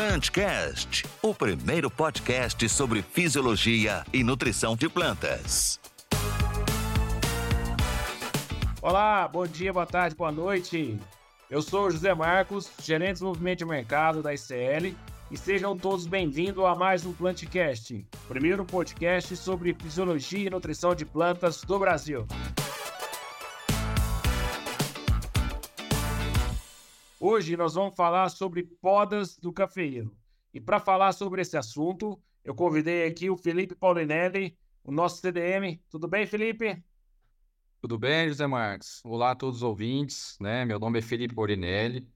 Plantcast, o primeiro podcast sobre fisiologia e nutrição de plantas. Olá, bom dia, boa tarde, boa noite. Eu sou José Marcos, gerente de desenvolvimento de mercado da ICL, e sejam todos bem-vindos a mais um Plantcast, primeiro podcast sobre fisiologia e nutrição de plantas do Brasil. Hoje nós vamos falar sobre podas do cafeeiro. E para falar sobre esse assunto, eu convidei aqui o Felipe Paulinelli, o nosso CDM. Tudo bem, Felipe? Tudo bem, José Marques? Olá a todos os ouvintes, né? Meu nome é Felipe Paulinelli.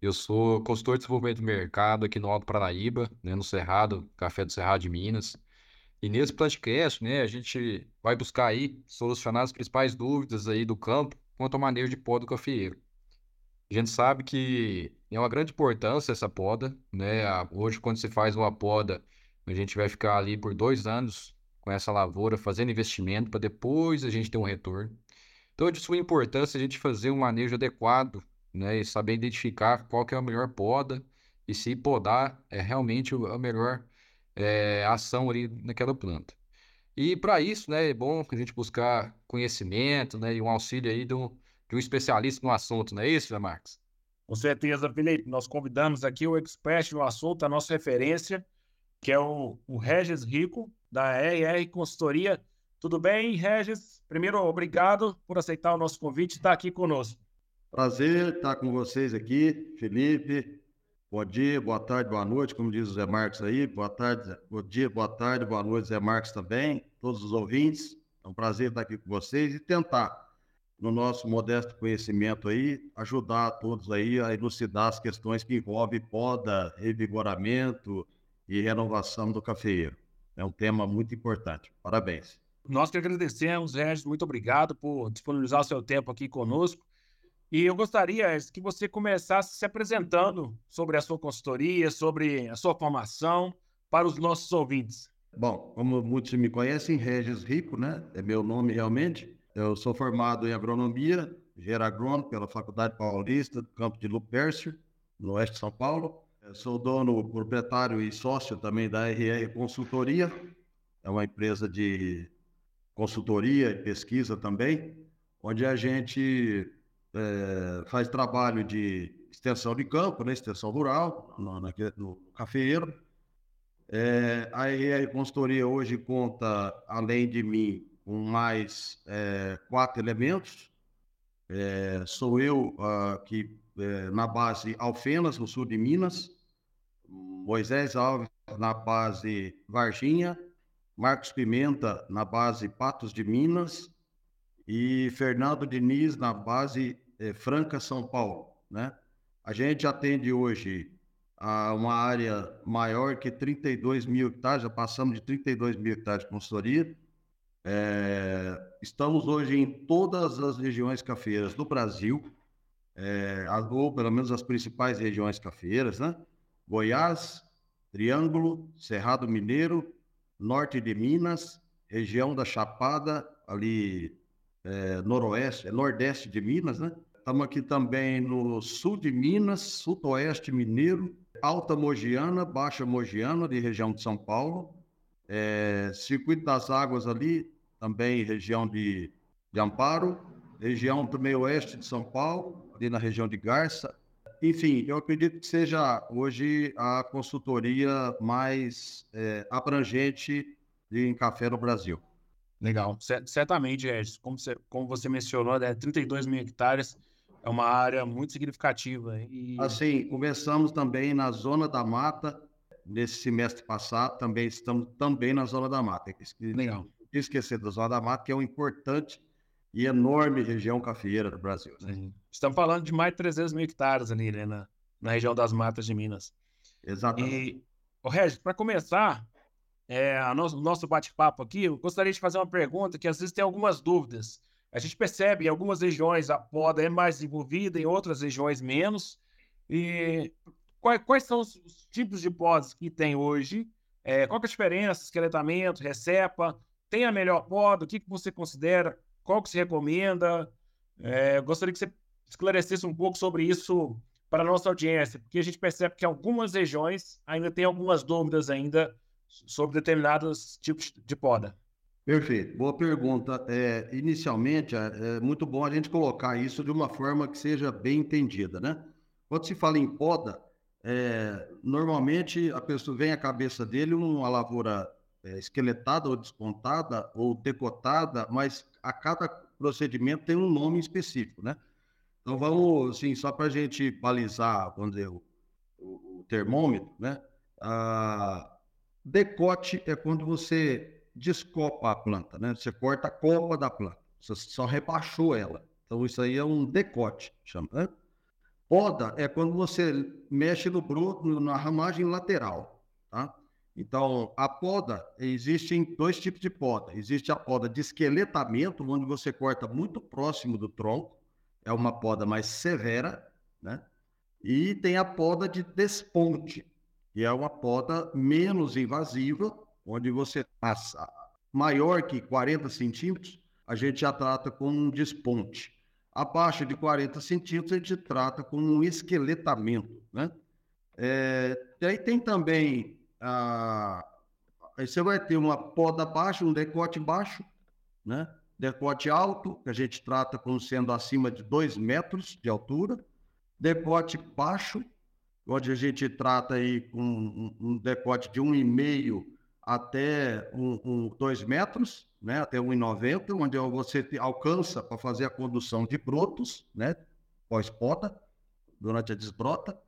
Eu sou consultor de desenvolvimento do mercado aqui no Alto Paranaíba, né, no Cerrado, Café do Cerrado de Minas. E nesse podcast, né, a gente vai buscar aí solucionar as principais dúvidas aí do campo quanto ao manejo de pó do cafeeiro. A gente sabe que é uma grande importância essa poda, né? Hoje, quando se faz uma poda, a gente vai ficar ali por dois anos com essa lavoura, fazendo investimento para depois a gente ter um retorno. Então, é de sua importância a gente fazer um manejo adequado, né? E saber identificar qual que é a melhor poda e se podar é realmente a melhor é, ação ali naquela planta. E para isso, né, é bom a gente buscar conhecimento, né, e um auxílio aí do, de um especialista no assunto, não é isso, Zé Marcos? Com certeza, Felipe. Nós convidamos aqui o expert no assunto, a nossa referência, que é o, o Regis Rico, da RR Consultoria. Tudo bem, Regis? Primeiro, obrigado por aceitar o nosso convite e estar aqui conosco. Prazer estar com vocês aqui, Felipe. Bom dia, boa tarde, boa noite, como diz o Zé Marcos aí. Boa tarde, bom dia, boa tarde, boa noite, Zé Marcos também, todos os ouvintes. É um prazer estar aqui com vocês e tentar no nosso modesto conhecimento aí, ajudar a todos aí a elucidar as questões que envolvem poda, revigoramento e renovação do cafeeiro. É um tema muito importante. Parabéns. Nós que agradecemos, Regis, muito obrigado por disponibilizar o seu tempo aqui conosco. E eu gostaria que você começasse se apresentando sobre a sua consultoria, sobre a sua formação para os nossos ouvintes. Bom, como muitos me conhecem, Regis Rico, né? É meu nome realmente. Eu sou formado em agronomia, engenheiro pela Faculdade Paulista, do campo de Lupercio, no oeste de São Paulo. Eu sou dono, proprietário e sócio também da RR Consultoria, é uma empresa de consultoria e pesquisa também, onde a gente é, faz trabalho de extensão de campo, né, extensão rural, no, no cafeeiro. É, a RR Consultoria hoje conta, além de mim, com mais é, quatro elementos. É, sou eu uh, que é, na base Alfenas, no sul de Minas, Moisés Alves na base Varginha, Marcos Pimenta na base Patos de Minas e Fernando Diniz na base Franca, São Paulo. Né? A gente atende hoje a uma área maior que 32 mil hectares, já passamos de 32 mil hectares de consultoria, é, estamos hoje em todas as regiões cafeeiras do Brasil, é, ou pelo menos as principais regiões cafeeiras, né? Goiás, Triângulo, Cerrado Mineiro, Norte de Minas, região da Chapada, ali é, noroeste, é nordeste de Minas, né? Estamos aqui também no sul de Minas, sudoeste mineiro, Alta Mogiana, Baixa Mogiana, de região de São Paulo, é, Circuito das Águas ali, também região de, de Amparo, região do meio oeste de São Paulo, ali na região de Garça. Enfim, eu acredito que seja hoje a consultoria mais é, abrangente em café no Brasil. Legal, certamente, Regis. Como você, como você mencionou, né, 32 mil hectares é uma área muito significativa. E... Assim, começamos também na Zona da Mata, nesse semestre passado, também estamos também na Zona da Mata. Legal. Esquecer da Zona da Mata, que é uma importante e enorme região cafeeira do Brasil. Né? Estamos falando de mais de 300 mil hectares ali, né, na, na região das matas de Minas. Exatamente. E, oh, Regis, para começar é, o nosso, nosso bate-papo aqui, eu gostaria de fazer uma pergunta que às vezes tem algumas dúvidas. A gente percebe em algumas regiões a poda é mais desenvolvida, em outras regiões menos. E quais, quais são os, os, tipos de podas que tem hoje? É, qual é a diferença? Esqueletamento, recepa? Tem a melhor poda? O que, que você considera? Qual que se recomenda? É, gostaria que você esclarecesse um pouco sobre isso para a nossa audiência, porque a gente percebe que algumas regiões ainda tem algumas dúvidas ainda sobre determinados tipos de poda. Perfeito, boa pergunta. É, inicialmente, é, é muito bom a gente colocar isso de uma forma que seja bem entendida, né? Quando se fala em poda, é, normalmente a pessoa vem à cabeça dele uma lavoura é, esqueletada ou despontada ou decotada, mas a cada procedimento tem um nome específico, né? Então vamos, assim, só para a gente balizar, vamos dizer, o, o, o termômetro, né? Ah, decote é quando você descopa a planta, né? Você corta a copa da planta, você só rebaixou ela. Então isso aí é um decote, chama. Né? Poda é quando você mexe no broto, na ramagem lateral, tá? Então, a poda, existem dois tipos de poda. Existe a poda de esqueletamento, onde você corta muito próximo do tronco, é uma poda mais severa, né? E tem a poda de desponte, que é uma poda menos invasiva, onde você passa maior que 40 centímetros, a gente já trata com um desponte. Abaixo de 40 centímetros, a gente trata com um esqueletamento, né? É, aí tem também aí você vai ter uma poda baixa, um decote baixo, né? Decote alto, que a gente trata como sendo acima de 2 metros de altura. Decote baixo, onde a gente trata aí com um, um decote de 1,5 até 2 um, um, metros, né? até 1,90, onde você alcança para fazer a condução de brotos, né? pós-poda, durante a desbrota.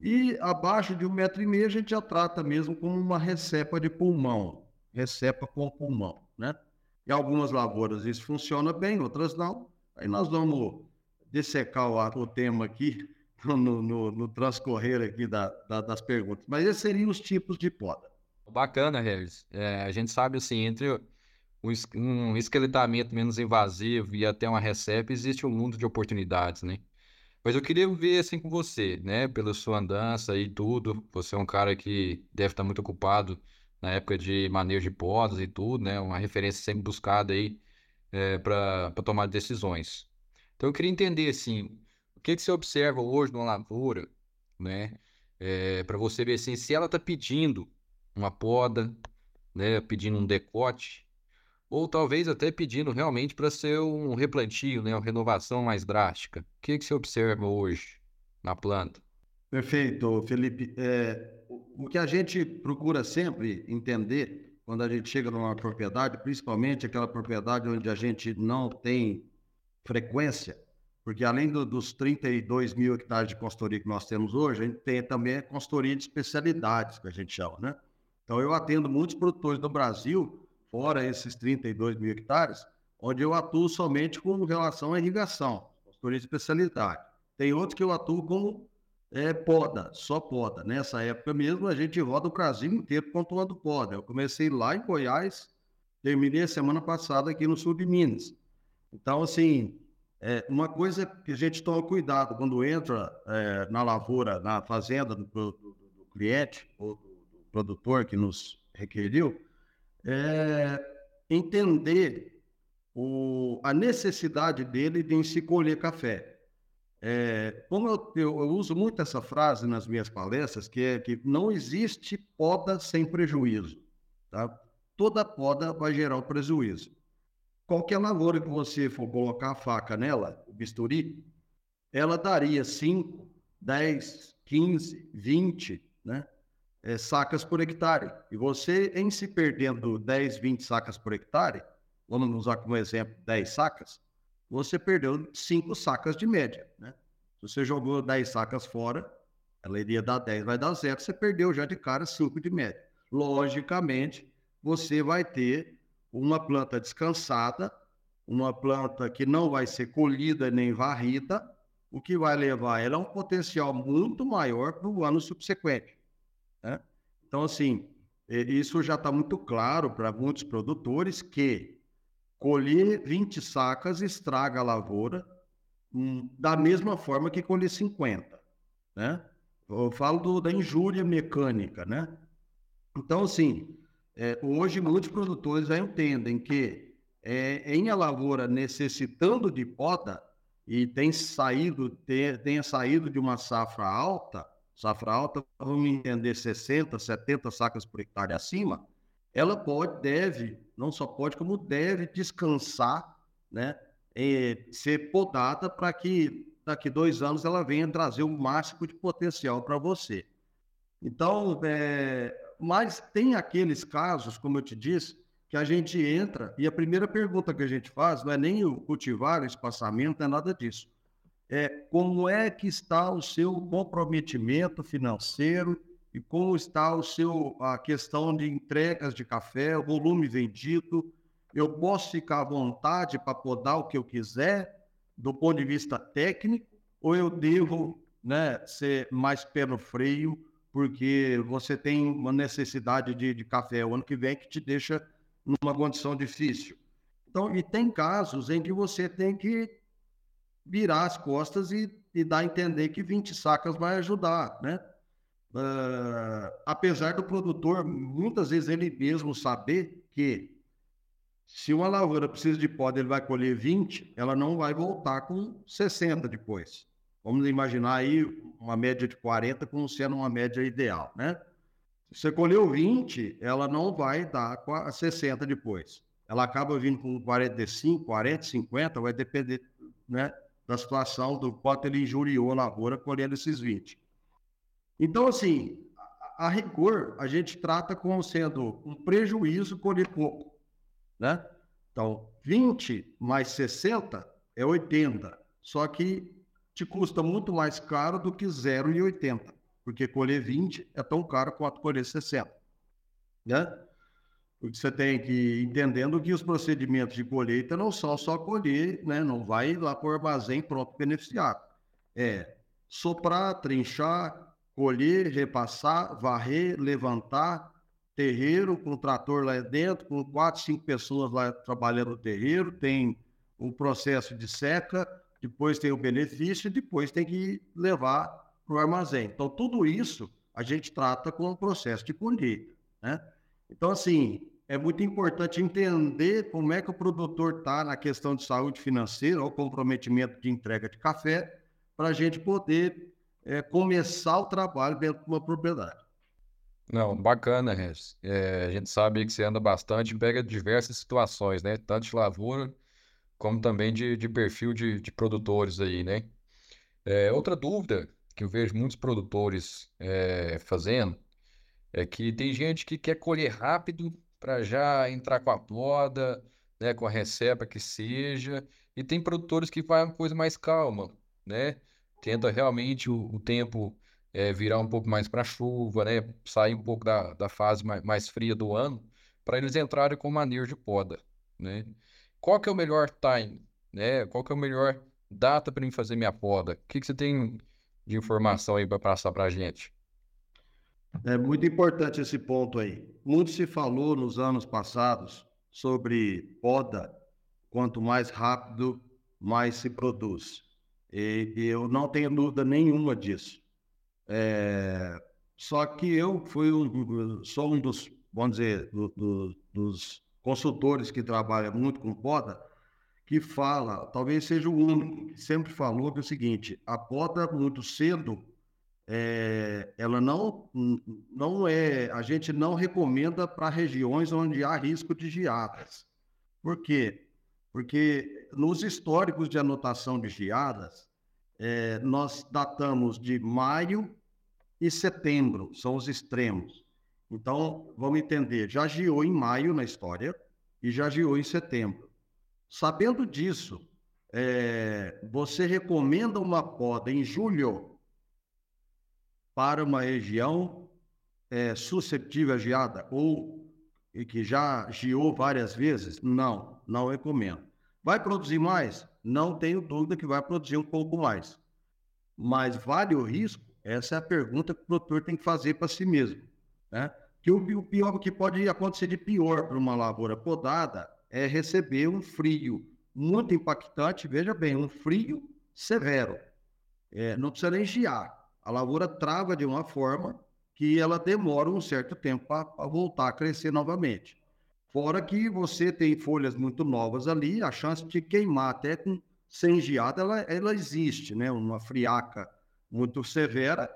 E abaixo de um metro e meio a gente já trata mesmo como uma recepa de pulmão, recepa com pulmão, né? Em algumas lavouras isso funciona bem, outras não. Aí nós vamos dissecar o, o tema aqui no, no, no transcorrer aqui da, da, das perguntas. Mas esses seriam os tipos de poda. Bacana, Regis. É, a gente sabe assim, entre um esqueletamento menos invasivo e até uma recepa, existe um mundo de oportunidades, né? Mas eu queria ver assim com você, né? Pela sua andança e tudo. Você é um cara que deve estar muito ocupado na época de manejo de podas e tudo, né? Uma referência sempre buscada aí é, para tomar decisões. Então eu queria entender assim, o que que você observa hoje numa lavoura, né? É, para você ver assim, se ela está pedindo uma poda, né? Pedindo um decote, ou talvez até pedindo realmente para ser um replantio, né, uma renovação mais drástica. O que, que você observa hoje na planta? Perfeito, Felipe. É, o que a gente procura sempre entender quando a gente chega numa propriedade, principalmente aquela propriedade onde a gente não tem frequência, porque além do, dos 32 mil hectares de consultoria que nós temos hoje, a gente tem também a consultoria de especialidades, que a gente chama, né? Então, eu atendo muitos produtores do Brasil fora esses 32 mil hectares, onde eu atuo somente com relação à irrigação, consultoria de especialidade. Tem outros que eu atuo com é, poda, só poda. Nessa época mesmo, a gente roda o Brasil inteiro pontuando poda. Eu comecei lá em Goiás, terminei a semana passada aqui no sul de Minas. Então, assim, é, uma coisa que a gente toma cuidado quando entra é, na lavoura, na fazenda do, do, do cliente ou do produtor que nos requeriu, é, entender o, a necessidade dele de se colher café. É, como eu, eu, eu, uso muito essa frase nas minhas palestras, que é que não existe poda sem prejuízo. Tá? Toda poda vai gerar um prejuízo. Qualquer lavoura que você for colocar a faca nela, o bisturi, ela daria 5, 10, 15, 20, né? É, sacas por hectare. E você, em se perdendo 10, 20 sacas por hectare, vamos usar como exemplo 10 sacas, você perdeu 5 sacas de média. Né? Se você jogou 10 sacas fora, ela iria dar 10, vai dar zero, você perdeu já de cara 5 de média. Logicamente, você vai ter uma planta descansada, uma planta que não vai ser colhida nem varrida, o que vai levar ela a um potencial muito maior para o ano subsequente. Né? Então, assim, isso já está muito claro para muitos produtores que colher 20 sacas estraga a lavoura hum, da mesma forma que colher 50. Né? Eu falo do, da injúria mecânica. Né? Então, assim, é, hoje muitos produtores já entendem que é, em a lavoura necessitando de poda, e tem saído, tem, tenha saído de uma safra alta, safra alta, vamos entender 60, 70 sacas por hectare acima, ela pode, deve, não só pode, como deve descansar, né? Ser podada para que daqui dois anos ela venha trazer o máximo de potencial para você. Então, é, mas tem aqueles casos, como eu te disse, que a gente entra e a primeira pergunta que a gente faz não é nem o cultivar, o espaçamento, não é nada disso. É como é que está o seu comprometimento financeiro e como está o seu a questão de entregas de café, volume vendido. Eu posso ficar à vontade para podar o que eu quiser do ponto de vista técnico ou eu devo né, ser mais pé no freio porque você tem uma necessidade de, de café o ano que vem que te deixa numa condição difícil. Então, e tem casos em que você tem que virar as costas e, e dar a entender que 20 sacas vai ajudar, né? Uh, apesar do produtor, muitas vezes ele mesmo saber que se uma lavoura precisa de poda, ele vai colher 20, ela não vai voltar com 60 depois. Vamos imaginar aí uma média de 40 como sendo uma média ideal, né? Se você colheu 20, ela não vai dar 60 depois. Ela acaba vindo com 45, 40, 50, vai depender né, da situação, do quanto ele injuriou a lavoura colhendo esses 20. Então, assim, a, a rigor, a gente trata como sendo um prejuízo colher pouco, né? Então, 20 mais 60 é 80, só que te custa muito mais caro do que 0,80 porque colher 20 é tão caro quanto colher 60. Né? Porque você tem que ir entendendo que os procedimentos de colheita não são só colher, né? não vai lá para o armazém pronto beneficiado. É soprar, trinchar, colher, repassar, varrer, levantar, terreiro com o trator lá dentro, com quatro, cinco pessoas lá trabalhando no terreiro, tem o processo de seca, depois tem o benefício, depois tem que levar para o armazém. Então, tudo isso a gente trata com o processo de colheita. Né? Então, assim, é muito importante entender como é que o produtor está na questão de saúde financeira ou comprometimento de entrega de café, para a gente poder é, começar o trabalho dentro de uma propriedade. Não, bacana, Regis. É, a gente sabe que você anda bastante, pega diversas situações, né? Tanto de lavoura, como também de, de perfil de, de produtores aí, né? É, outra dúvida que eu vejo muitos produtores é, fazendo é que tem gente que quer colher rápido para já entrar com a poda, né, com a receba que seja, e tem produtores que fazem uma coisa mais calma, né? Tenta realmente o, o tempo é, virar um pouco mais para chuva, né? Sair um pouco da, da fase mais, mais fria do ano, para eles entrarem com manejo de poda, né? Qual que é o melhor time, né? Qual que é o melhor data para mim fazer minha poda? O que, que você tem de informação aí para passar para a gente? É muito importante esse ponto aí. Muito se falou nos anos passados sobre poda, quanto mais rápido, mais se produz. E, eu não tenho dúvida nenhuma disso. É, só que eu fui um, sou um dos, vamos dizer, do, do, dos consultores que trabalha muito com poda, que fala, talvez seja o único, que sempre falou que é o seguinte: a poda muito cedo, é, ela não, não é, a gente não recomenda para regiões onde há risco de geadas. Por quê? Porque nos históricos de anotação de geadas, é, nós datamos de maio e setembro, são os extremos. Então, vamos entender, já geou em maio na história e já geou em setembro. Sabendo disso, é, você recomenda uma poda em julho para uma região é, susceptível a geada ou que já geou várias vezes? Não, não recomendo. Vai produzir mais? Não tenho dúvida que vai produzir um pouco mais. Mas vale o risco? Essa é a pergunta que o produtor tem que fazer para si mesmo. Né? Que o, pior que pode acontecer de pior para uma lavoura podada é receber um frio muito impactante, veja bem, um frio severo. É, não precisa nem chiar. A lavoura trava de uma forma que ela demora um certo tempo para voltar a crescer novamente. Fora que você tem folhas muito novas ali, a chance de queimar até com sem geada, ela, ela existe, né? Uma friaca muito severa,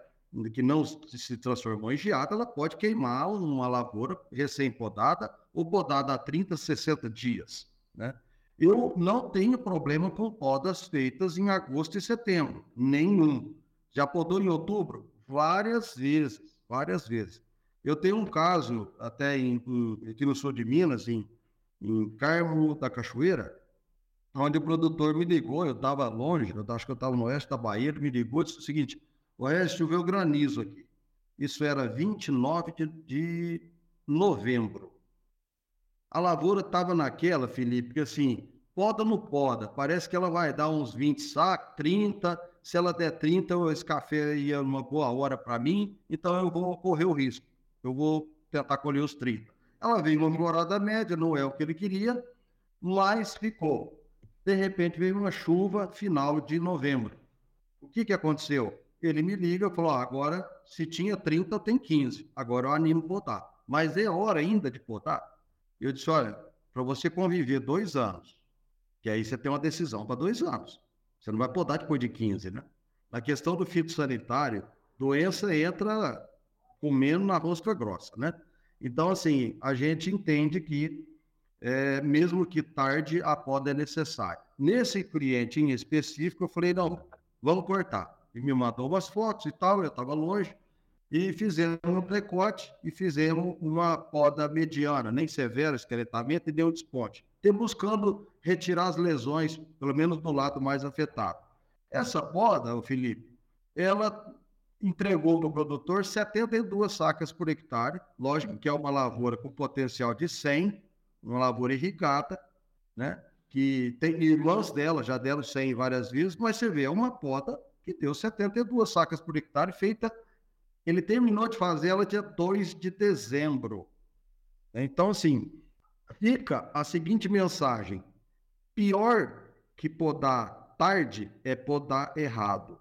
que não se transformou em geada, ela pode queimar uma lavoura recém-podada ou podada há 30, 60 dias, né? Eu não tenho problema com podas feitas em agosto e setembro, nenhum. Já podou em outubro? Várias vezes, várias vezes. Eu tenho um caso, até em, aqui no sul de Minas, em, em Carmo da Cachoeira, onde o produtor me ligou, eu estava longe, eu acho que eu estava no oeste da Bahia, ele me ligou e disse o seguinte, oeste choveu granizo aqui. Isso era 29 de, de novembro. A lavoura estava naquela, Felipe, que assim, poda no poda, parece que ela vai dar uns 20 sacos, 30, se ela der 30, esse café ia uma boa hora para mim, então eu vou correr o risco, eu vou tentar colher os 30. Ela veio uma melhorada média, não é o que ele queria, mas ficou. De repente veio uma chuva final de novembro. O que, que aconteceu? Ele me liga e falou: ah, agora, se tinha 30, eu tenho 15. Agora eu animo botar. Mas é hora ainda de botar. Eu disse: olha, para você conviver dois anos, que aí você tem uma decisão para dois anos. Você não vai podar depois de 15, né? Na questão do fitossanitário, doença entra comendo na rosca grossa, né? Então, assim, a gente entende que é, mesmo que tarde, a poda é necessária. Nesse cliente em específico, eu falei, não, vamos cortar. E me mandou umas fotos e tal, eu estava longe, e fizemos um precote e fizemos uma poda mediana, nem severa, esqueletamento, e deu um desponte. E buscando retirar as lesões, pelo menos do lado mais afetado. Essa poda, o Felipe, ela entregou no produtor 72 sacas por hectare, lógico que é uma lavoura com potencial de 100, uma lavoura irrigada, né? Que tem irmãs dela, já deram 100 várias vezes, mas você vê, é uma poda que deu 72 sacas por hectare, feita. Ele terminou de fazer ela dia 2 de dezembro. Então, assim, fica a seguinte mensagem: pior que podar tarde é podar errado.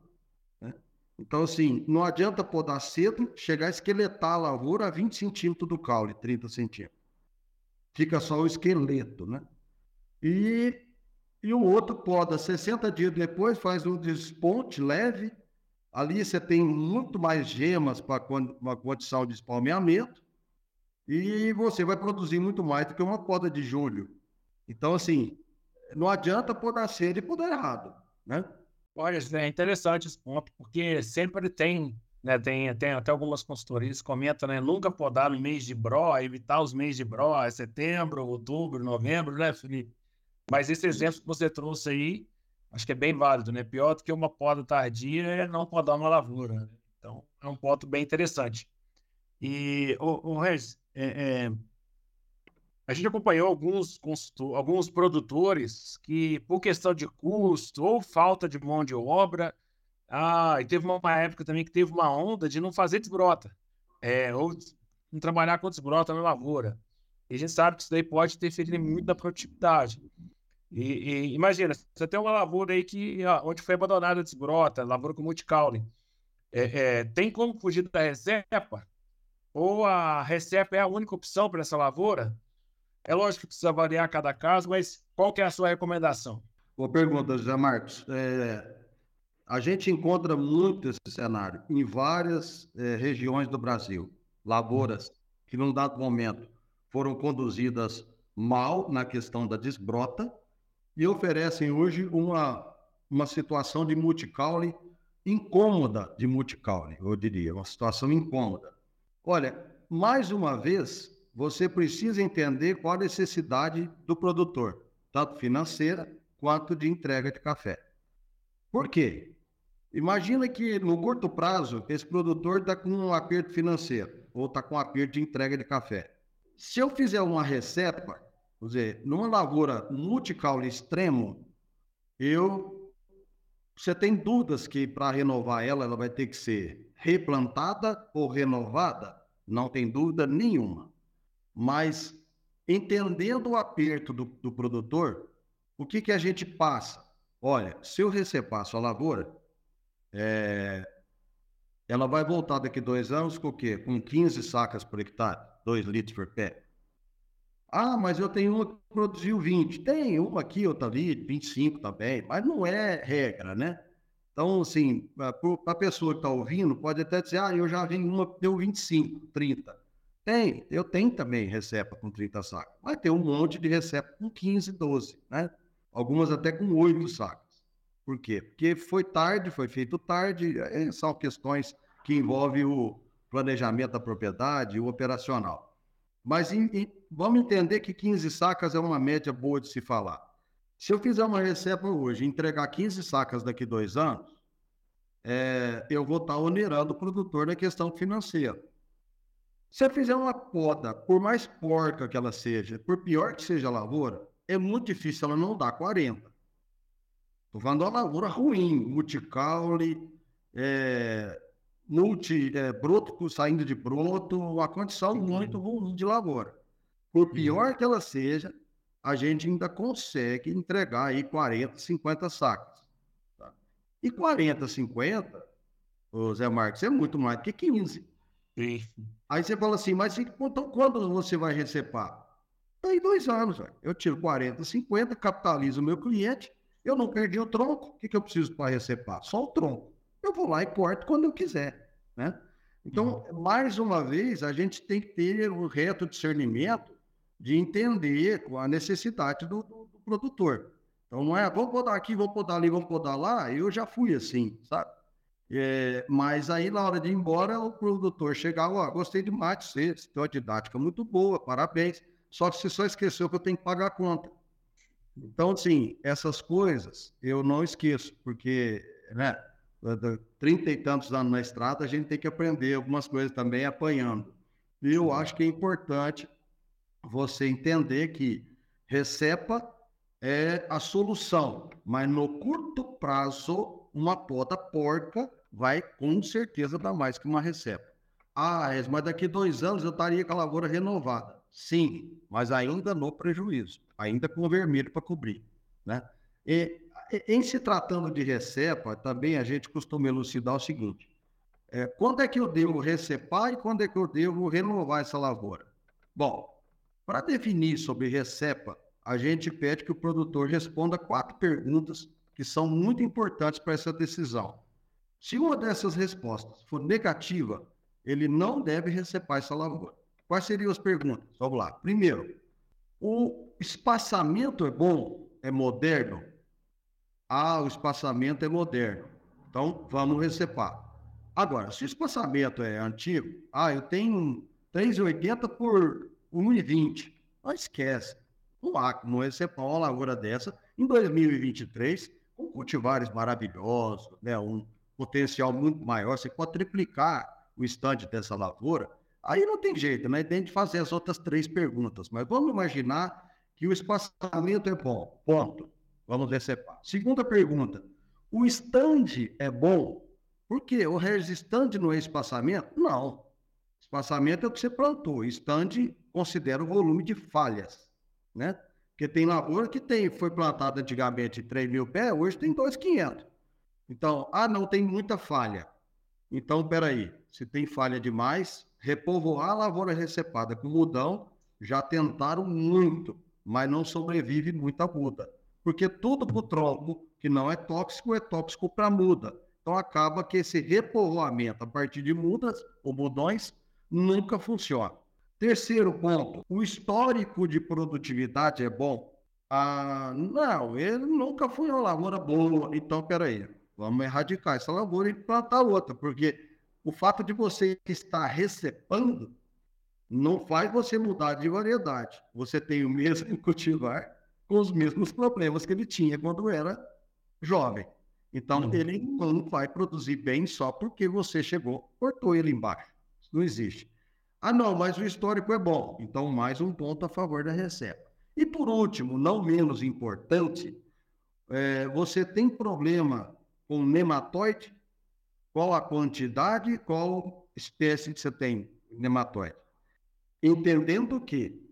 Né? Então, assim, não adianta podar cedo, chegar a esqueletar a lavoura a 20 centímetros do caule, 30 centímetros fica só o esqueleto, né? E, e o outro poda 60 dias depois, faz um desponte leve. Ali você tem muito mais gemas para uma condição de espalmeamento e você vai produzir muito mais do que uma poda de julho. Então, assim, não adianta podar cedo e podar errado, né? Olha, é interessante esse ponto, porque sempre tem né, tem, tem até algumas consultorias que comentam, né? Nunca podar no mês de bro, evitar os meses de bro, é setembro, outubro, novembro, né, Felipe? Mas esse exemplo que você trouxe aí, acho que é bem válido, né? Pior do que uma poda tardia é não podar uma lavoura. Né? Então, é um ponto bem interessante. E, o, o Regis, é, é, a gente acompanhou alguns, alguns produtores que, por questão de custo ou falta de mão de obra, ah, e teve uma, época também que teve uma onda de não fazer desbrota. É, ou não trabalhar com desbrota na lavoura. E a gente sabe que isso daí pode interferir muito na produtividade. E, e imagina, você tem uma lavoura aí que, onde foi abandonada a desbrota, lavoura com multicaule. É, é, tem como fugir da reserva? Ou a reserva é a única opção para essa lavoura? É lógico que precisa variar cada caso, mas qual que é a sua recomendação? Boa pergunta, José Marcos. É, a gente encontra muito esse cenário em várias eh, regiões do Brasil. Lavouras que, num dado momento, foram conduzidas mal na questão da desbrota e oferecem hoje uma, uma situação de multicaule incômoda de multicaule, eu diria, uma situação incômoda. Olha, mais uma vez, você precisa entender qual a necessidade do produtor, tanto financeira quanto de entrega de café. Por quê? Imagina que no curto prazo esse produtor está com um aperto financeiro ou está com um aperto de entrega de café. Se eu fizer uma receita, vamos dizer, numa lavoura multicaule extremo, eu você tem dúvidas que para renovar ela, ela vai ter que ser replantada ou renovada? Não tem dúvida nenhuma. Mas entendendo o aperto do, do produtor, o que, que a gente passa? Olha, se eu recepar a sua lavoura, é, ela vai voltar daqui dois anos com o quê? Com 15 sacas por hectare, 2 litros por pé. Ah, mas eu tenho uma que produziu 20. Tem uma aqui, outra ali, 25 também, mas não é regra, né? Então, assim, para a pessoa que está ouvindo, pode até dizer, ah, eu já vi uma deu 25, 30. Tem, eu tenho também recepa com 30 sacos, mas tem um monte de recepa com 15, 12, né? Algumas até com 8 sacos. Por quê? Porque foi tarde, foi feito tarde, é, são questões que envolvem o planejamento da propriedade o operacional. Mas em, em, vamos entender que 15 sacas é uma média boa de se falar. Se eu fizer uma receita hoje e entregar 15 sacas daqui dois anos, é, eu vou estar onerando o produtor na questão financeira. Se eu fizer uma poda, por mais porca que ela seja, por pior que seja a lavoura, é muito difícil ela não dar 40. Estou falando uma lavoura ruim, multicaule, é, multi, é, broto saindo de broto, uma condição muito ruim de lavoura. Por pior que ela seja, a gente ainda consegue entregar aí 40, 50 sacos. Tá? E 40, 50, ô Zé Marcos, é muito mais do que 15. Sim. Aí você fala assim, mas então quando você vai recepar? Tem dois anos, véio. eu tiro 40, 50, capitalizo o meu cliente, eu não perdi o tronco, o que, que eu preciso para recepar? Só o tronco. Eu vou lá e corto quando eu quiser, né? Então, uhum. mais uma vez, a gente tem que ter o reto discernimento de entender a necessidade do, do, do produtor. Então não é, vamos podar aqui, vamos podar ali, vamos podar lá. Eu já fui assim, sabe? É, mas aí na hora de ir embora, o produtor chegava, ó, gostei demais de você, você tem uma didática muito boa, parabéns. Só que você só esqueceu que eu tenho que pagar a conta. Então, assim, essas coisas eu não esqueço, porque, né, trinta e tantos anos na estrada, a gente tem que aprender algumas coisas também apanhando. E eu acho que é importante você entender que recepa é a solução, mas no curto prazo, uma poda porca vai com certeza dar mais que uma recepa. Ah, mas daqui dois anos eu estaria com a lavoura renovada. Sim, mas ainda no prejuízo, ainda com o vermelho para cobrir. Né? E, em se tratando de recepa, também a gente costuma elucidar o seguinte: é, quando é que eu devo recepar e quando é que eu devo renovar essa lavoura? Bom, para definir sobre recepa, a gente pede que o produtor responda quatro perguntas que são muito importantes para essa decisão. Se uma dessas respostas for negativa, ele não deve recepar essa lavoura. Quais seriam as perguntas? Vamos lá. Primeiro, o espaçamento é bom? É moderno? Ah, o espaçamento é moderno. Então, vamos recepar. Agora, se o espaçamento é antigo, ah, eu tenho 3,80 por 1,20. Não esquece. O Acre não recebeu uma lavoura dessa em 2023, com cultivares maravilhosos, né? um potencial muito maior. Você pode triplicar o estande dessa lavoura. Aí não tem jeito, né? Tem de fazer as outras três perguntas. Mas vamos imaginar que o espaçamento é bom. Ponto. Vamos decepar. Segunda pergunta. O estande é bom? Por quê? O não é espaçamento? Não. Espaçamento é o que você plantou. Estande considera o volume de falhas, né? Porque tem lavoura que tem, foi plantada antigamente 3 mil pés, hoje tem 2,500. Então, ah, não, tem muita falha. Então, peraí, se tem falha demais, repovoar a lavoura recepada com mudão, já tentaram muito, mas não sobrevive muita muda. Porque tudo para o tronco que não é tóxico, é tóxico para muda. Então, acaba que esse repovoamento a partir de mudas ou mudões nunca funciona. Terceiro ponto, o histórico de produtividade é bom? Ah, não, ele nunca foi uma lavoura boa. Então, peraí, vamos erradicar essa lavoura e plantar outra, porque o fato de você estar recepando não faz você mudar de variedade. Você tem o mesmo cultivar com os mesmos problemas que ele tinha quando era jovem. Então, uhum. ele não vai produzir bem só porque você chegou, cortou ele embaixo. Não existe. Ah, não, mas o histórico é bom. Então, mais um ponto a favor da receita. E por último, não menos importante, é, você tem problema com nematóide? Qual a quantidade, qual espécie que você tem nematóide? Entendendo que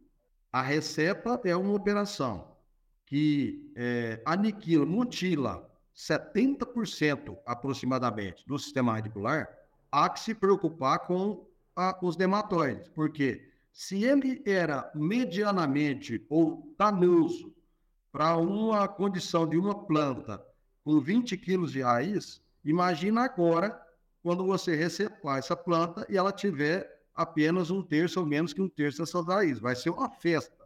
a receita é uma operação que é, aniquila, mutila 70% aproximadamente do sistema radicular, há que se preocupar com a, os nematóides, porque Se ele era medianamente ou danoso para uma condição de uma planta com 20 quilos de raiz, imagina agora quando você receber essa planta e ela tiver apenas um terço ou menos que um terço dessas raízes. Vai ser uma festa.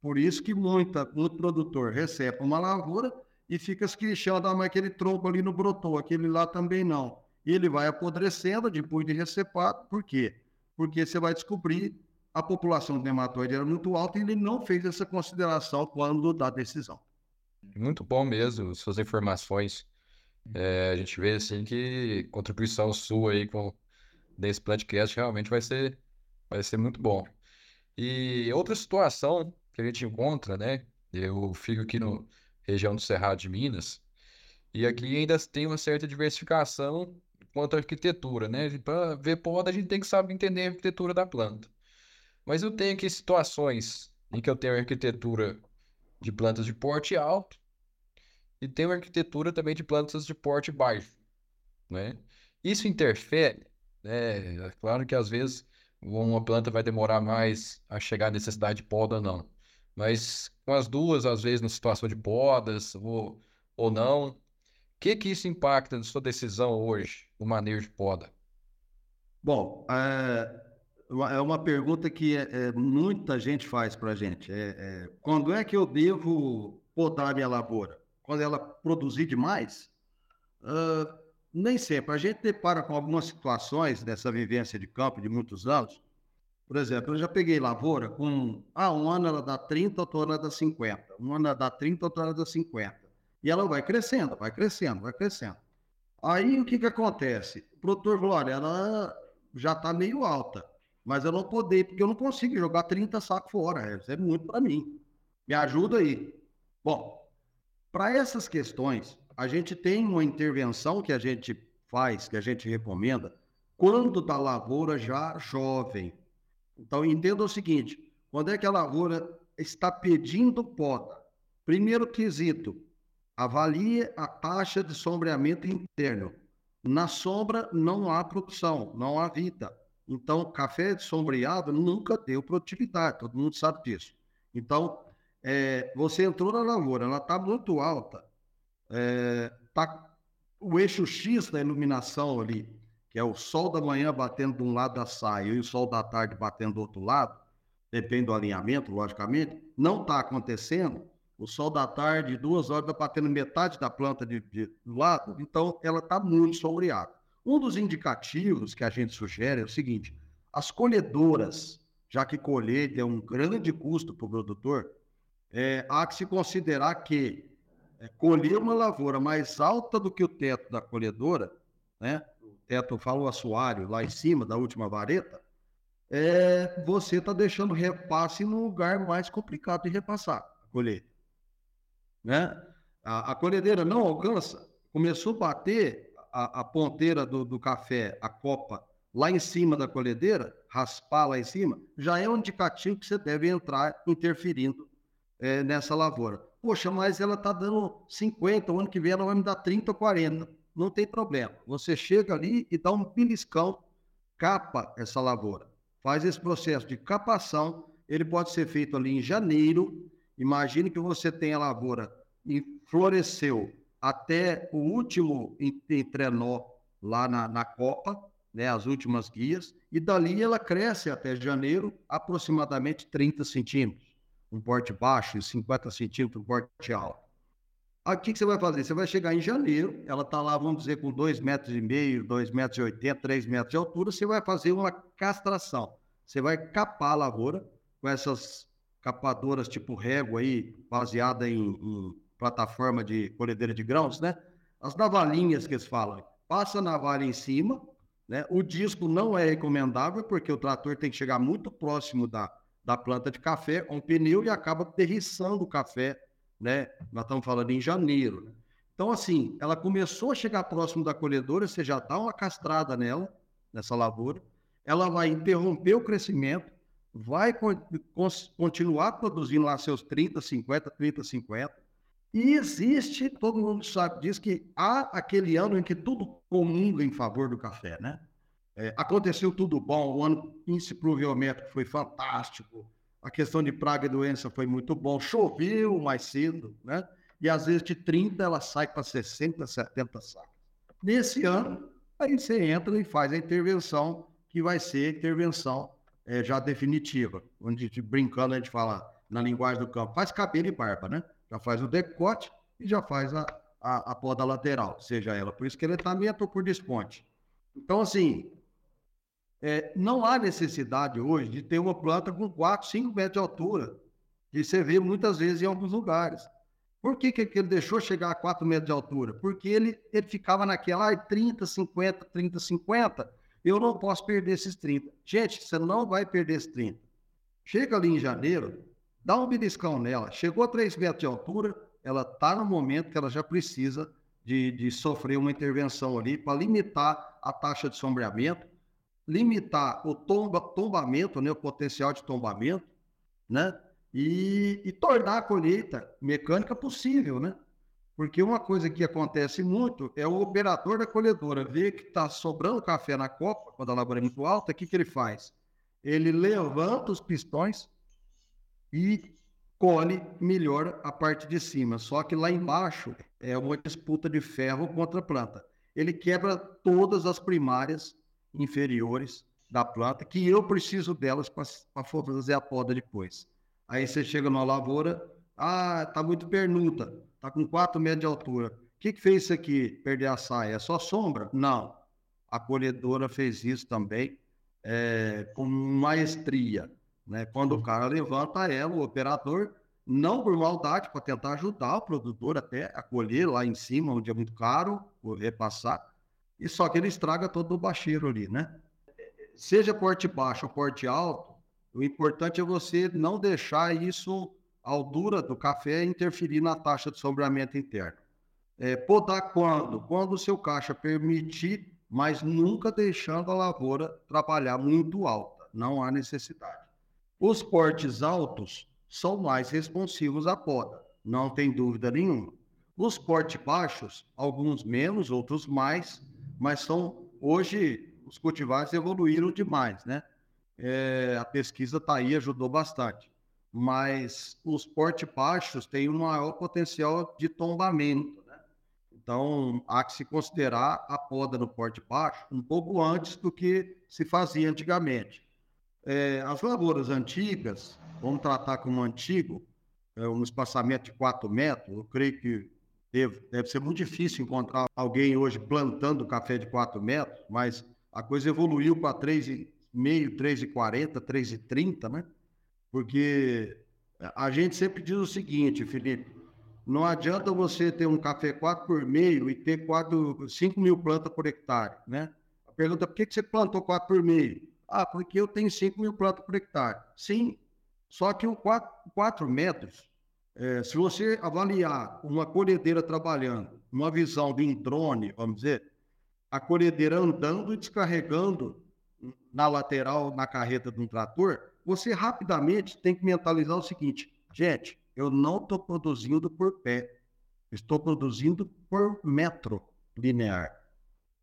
Por isso que muita, muito produtor recebe uma lavoura e fica se queixando, ah, mas aquele tronco ali não brotou, aquele lá também não. E ele vai apodrecendo depois de recepado. Por quê? Porque você vai descobrir a população de nematóide era muito alta e ele não fez essa consideração quando da decisão. Muito bom mesmo, suas informações. É, a gente vê assim que contribuição sua aí com desse podcast realmente vai ser vai ser muito bom. E outra situação que a gente encontra, né? Eu fico aqui no região do Cerrado de Minas e aqui ainda tem uma certa diversificação quanto à arquitetura, né? Para ver poda a gente tem que saber entender a arquitetura da planta. Mas eu tenho aqui situações em que eu tenho arquitetura de plantas de porte alto e tenho arquitetura também de plantas de porte baixo, né? Isso interfere, né? É claro que às vezes uma planta vai demorar mais a chegar à necessidade de poda não. Mas com as duas, às vezes, na situação de podas ou, ou não, que que isso impacta na sua decisão hoje, no manejo de poda? Bom, é, é uma pergunta que é, é, muita gente faz para a gente. É, é, quando é que eu devo podar minha lavoura? Quando ela produzir demais? Uh, nem sempre. A gente depara com algumas situações dessa vivência de campo de muitos anos. Por exemplo, eu já peguei lavoura com. Ah, um ano ela dá 30, outro ano ela dá 50. Um ano ela dá 30, outro ano ela dá 50. E ela vai crescendo, vai crescendo, vai crescendo. Aí o que, que acontece? O produtor olha, ela já está meio alta mas eu não poder, porque eu não consigo jogar 30 sacos fora. Isso é muito para mim. Me ajuda aí. Bom, para essas questões, a gente tem uma intervenção que a gente faz, que a gente recomenda, quando da lavoura já jovem. Então, entenda o seguinte: quando é que a lavoura está pedindo poda? Primeiro quesito, avalie a taxa de sombreamento interno. Na sombra não há produção, não há vida. Então, café sombreado nunca deu produtividade, todo mundo sabe disso. Então, é, você entrou na lavoura, ela está muito alta, é, tá o eixo X da iluminação ali, que é o sol da manhã batendo de um lado da saia e o sol da tarde batendo do outro lado, depende do alinhamento, logicamente, não está acontecendo. O sol da tarde, duas horas, está batendo metade da planta de, de, do lado, então ela está muito sombreada. Um dos indicativos que a gente sugere é o seguinte: as colhedoras, já que colher é um grande custo para o produtor, é, há que se considerar que é, colher uma lavoura mais alta do que o teto da colhedora, né? o teto, fala o assoalho lá em cima da última vareta, é, você está deixando repasse no lugar mais complicado de repassar a colheita. Né? A, a colhedeira não alcança, começou a bater, a, a ponteira do, do café, a copa, lá em cima da colhedeira, raspar lá em cima, já é um indicativo que você deve entrar interferindo é, nessa lavoura. Poxa, mas ela está dando 50, o ano que vem ela vai me dar 30 ou 40. Não tem problema. Você chega ali e dá um beliscão, capa essa lavoura. Faz esse processo de capação. Ele pode ser feito ali em janeiro. Imagine que você tem a lavoura e floresceu até o último entrenó lá na, na Copa, né, as últimas guias, e dali ela cresce até janeiro, aproximadamente 30 centímetros, um porte baixo e 50 centímetros, um porte alto. O que, você vai fazer? Você vai chegar em janeiro, ela está lá, vamos dizer, com 2,5 metros, e meio, 2,80 metros, e 80, 3 metros de altura, você vai fazer uma castração. Você vai capar a lavoura com essas capadoras tipo régua aí, baseada em, em plataforma de colhedeira de grãos, né? As navalinhas que eles falam. Passa a navalha em cima, né? O disco não é recomendável porque o trator tem que chegar muito próximo da, da planta de café com um pneu e acaba derriçando o café, né? Nós estamos falando em janeiro. Né? Então, assim, ela começou a chegar próximo da colhedora, você já dá uma castrada nela, nessa lavoura, ela vai interromper o crescimento, vai continuar produzindo lá seus 30, 50, 30, 50, e existe, todo mundo sabe disso, que há aquele ano em que tudo comunga em favor do café, né? É, aconteceu tudo bom, o ano índice pluviométrico foi fantástico, a questão de praga e doença foi muito bom, choveu mais cedo, né? E às vezes de 30 ela sai para 60, 70 sacos. Nesse ano, aí você entra e faz a intervenção, que vai ser intervenção é, já definitiva, onde brincando a gente fala na linguagem do campo, faz cabelo e barba, né? Já faz o decote e já faz a, a, a poda lateral, seja ela por esqueletamento ou por desponte. Então, assim, é, não há necessidade hoje de ter uma planta com 4, 5 metros de altura, que você vê muitas vezes em alguns lugares. Por que, que ele deixou chegar a 4 metros de altura? Porque ele, ele ficava naquela ah, 30, 50, 30, 50. Eu não posso perder esses 30. Gente, você não vai perder esses 30. Chega ali em janeiro, dá um beliscão nela. Chegou a 3 metros de altura, ela está no momento que ela já precisa de, de sofrer uma intervenção ali para limitar a taxa de sombreamento limitar o tomba, tombamento, né, o potencial de tombamento, né, e, e, tornar a colheita mecânica possível, né? Porque uma coisa que acontece muito é o operador da colhedora ver que está sobrando café na copa, quando a lavoura é muito alta, o que, que ele faz? Ele levanta os pistões e colhe melhor a parte de cima. Só que lá embaixo é uma disputa de ferro contra a planta. Ele quebra todas as primárias inferiores da planta, que eu preciso delas para fazer a poda depois. Aí você chega numa lavoura, ah, tá muito pernuta, tá com 4 metros de altura. O que, que fez isso aqui, perder a saia? É só sombra? Não. A colhedora fez isso também é, com maestria. Né? Quando o cara levanta ela, o operador, não por maldade, para tentar ajudar o produtor até a colher lá em cima, onde é muito caro, repassar, e só que ele estraga todo o bacheiro ali, né? Seja porte baixo ou porte alto, o importante é você não deixar isso, a altura do café, interferir na taxa de sombreamento interno. É, podar quando? Quando o seu caixa permitir, mas nunca deixando a lavoura trabalhar muito alta. Não há necessidade. Os portes altos são mais responsivos à poda, não tem dúvida nenhuma. Os portes baixos, alguns menos, outros mais, mas são hoje os cultivares evoluíram demais, né? É, a pesquisa está aí, ajudou bastante. Mas os porte baixos têm um maior potencial de tombamento, né? Então, há que se considerar a poda no porte baixo um pouco antes do que se fazia antigamente. É, as lavouras antigas, vamos tratar como antigo, é, um espaçamento de 4 metros, eu creio que Deve, deve ser muito difícil encontrar alguém hoje plantando café de 4 metros, mas a coisa evoluiu para 3,5, 3,40, 3,30, né? Porque a gente sempre diz o seguinte, Felipe, não adianta você ter um café 4 por meio e ter 4, 5 mil plantas por hectare, né? A pergunta, por que você plantou 4 por meio? Ah, porque eu tenho 5 mil plantas por hectare. Sim, só que o 4, 4 metros é, se você avaliar uma colhedeira trabalhando, uma visão de um drone, vamos dizer, a colhedeira andando e descarregando na lateral, na carreta de um trator, você rapidamente tem que mentalizar o seguinte: gente, eu não estou produzindo por pé, estou produzindo por metro linear.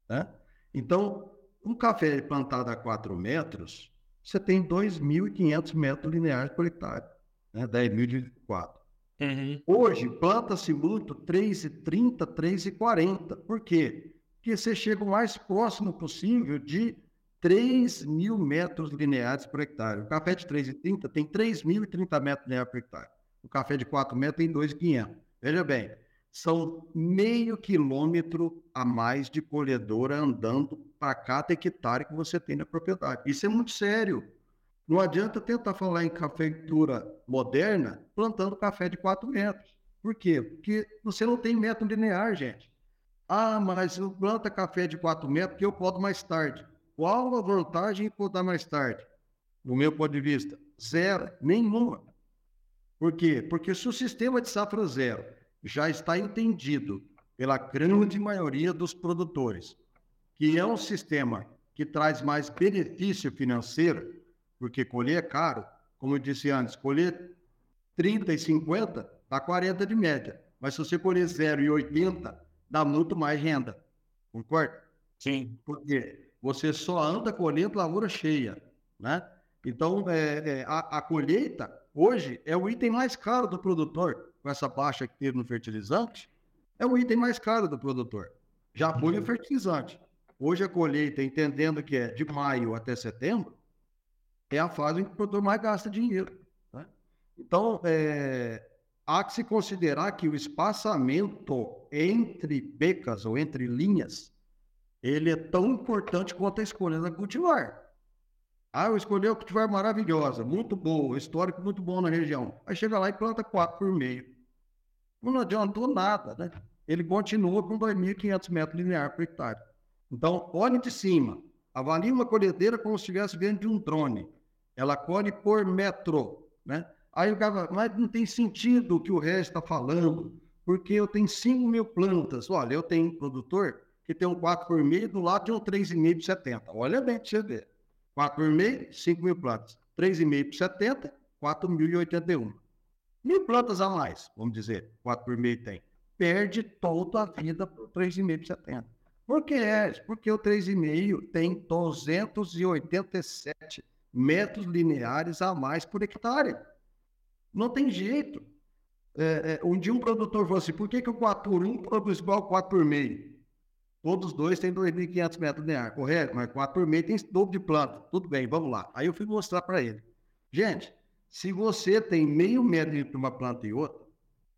Né? Então, um café plantado a 4 metros, você tem 2.500 metros lineares por hectare, né? 10.004. Uhum. Hoje, planta-se muito 3,30, 3,40. Por quê? Porque você chega o mais próximo possível de 3 mil metros lineares por hectare. O café de 3,30 tem 3.030 metros lineares por hectare. O café de 4 metros tem 2,500. Veja bem, são meio quilômetro a mais de colhedora andando para cada hectare que você tem na propriedade. Isso é muito sério. Não adianta tentar falar em cafeicultura moderna plantando café de 4 metros. Por quê? Porque você não tem método linear, gente. Ah, mas eu planta café de 4 metros porque eu podo mais tarde. Qual a vantagem em podar mais tarde? Do meu ponto de vista, zero, nenhuma. Por quê? Porque se o sistema de safra zero já está entendido pela grande maioria dos produtores, que é um sistema que traz mais benefício financeiro, porque colher é caro. Como eu disse antes, colher 30 e 50 dá 40 de média. Mas se você colher 0 e 80, dá muito mais renda. Concorda? Sim. Porque você só anda colhendo lavoura cheia, né? Então, é, é, a, a, colheita, hoje, é o item mais caro do produtor, com essa baixa que teve no fertilizante, é o item mais caro do produtor. Já foi o fertilizante. Hoje, a colheita, entendendo que é de maio até setembro, é a fase em que o produtor mais gasta dinheiro. Né? Então, é, há que se considerar que o espaçamento entre becas ou entre linhas, ele é tão importante quanto a escolha da cultivar. Ah, eu escolhi a cultivar maravilhosa, muito boa, histórico muito bom na região. Aí chega lá e planta quatro por meio. Não adiantou nada, né? Ele continua com 2.500 metros lineares por hectare. Então, olhe de cima. Avalie uma colhedeira como se estivesse vendo de um drone. Ela colhe por metro, né? Aí o cara mas não tem sentido o que o resto está falando, porque eu tenho 5 mil plantas. Olha, eu tenho produtor que tem um 4 por meio do lado de um 3,5 por 70. Olha bem para você ver. 4 por meio, 5 mil plantas. 3,5 por 70, 4.081. Mil plantas a mais, vamos dizer, 4 por meio tem. Perde toda a vida o 3,5 por 70. Por que é? Porque o 3,5 tem 287 metros lineares a mais por hectare. Não tem jeito. É, é, um dia um produtor falou assim, por que, que o 4 por 1 produz igual ao 4 por meio? Todos os dois têm 2.500 metros lineares, correto? Mas 4 por meio tem dobro de planta. Tudo bem, vamos lá. Aí eu fui mostrar para ele. Gente, se você tem meio metro entre uma planta e outra,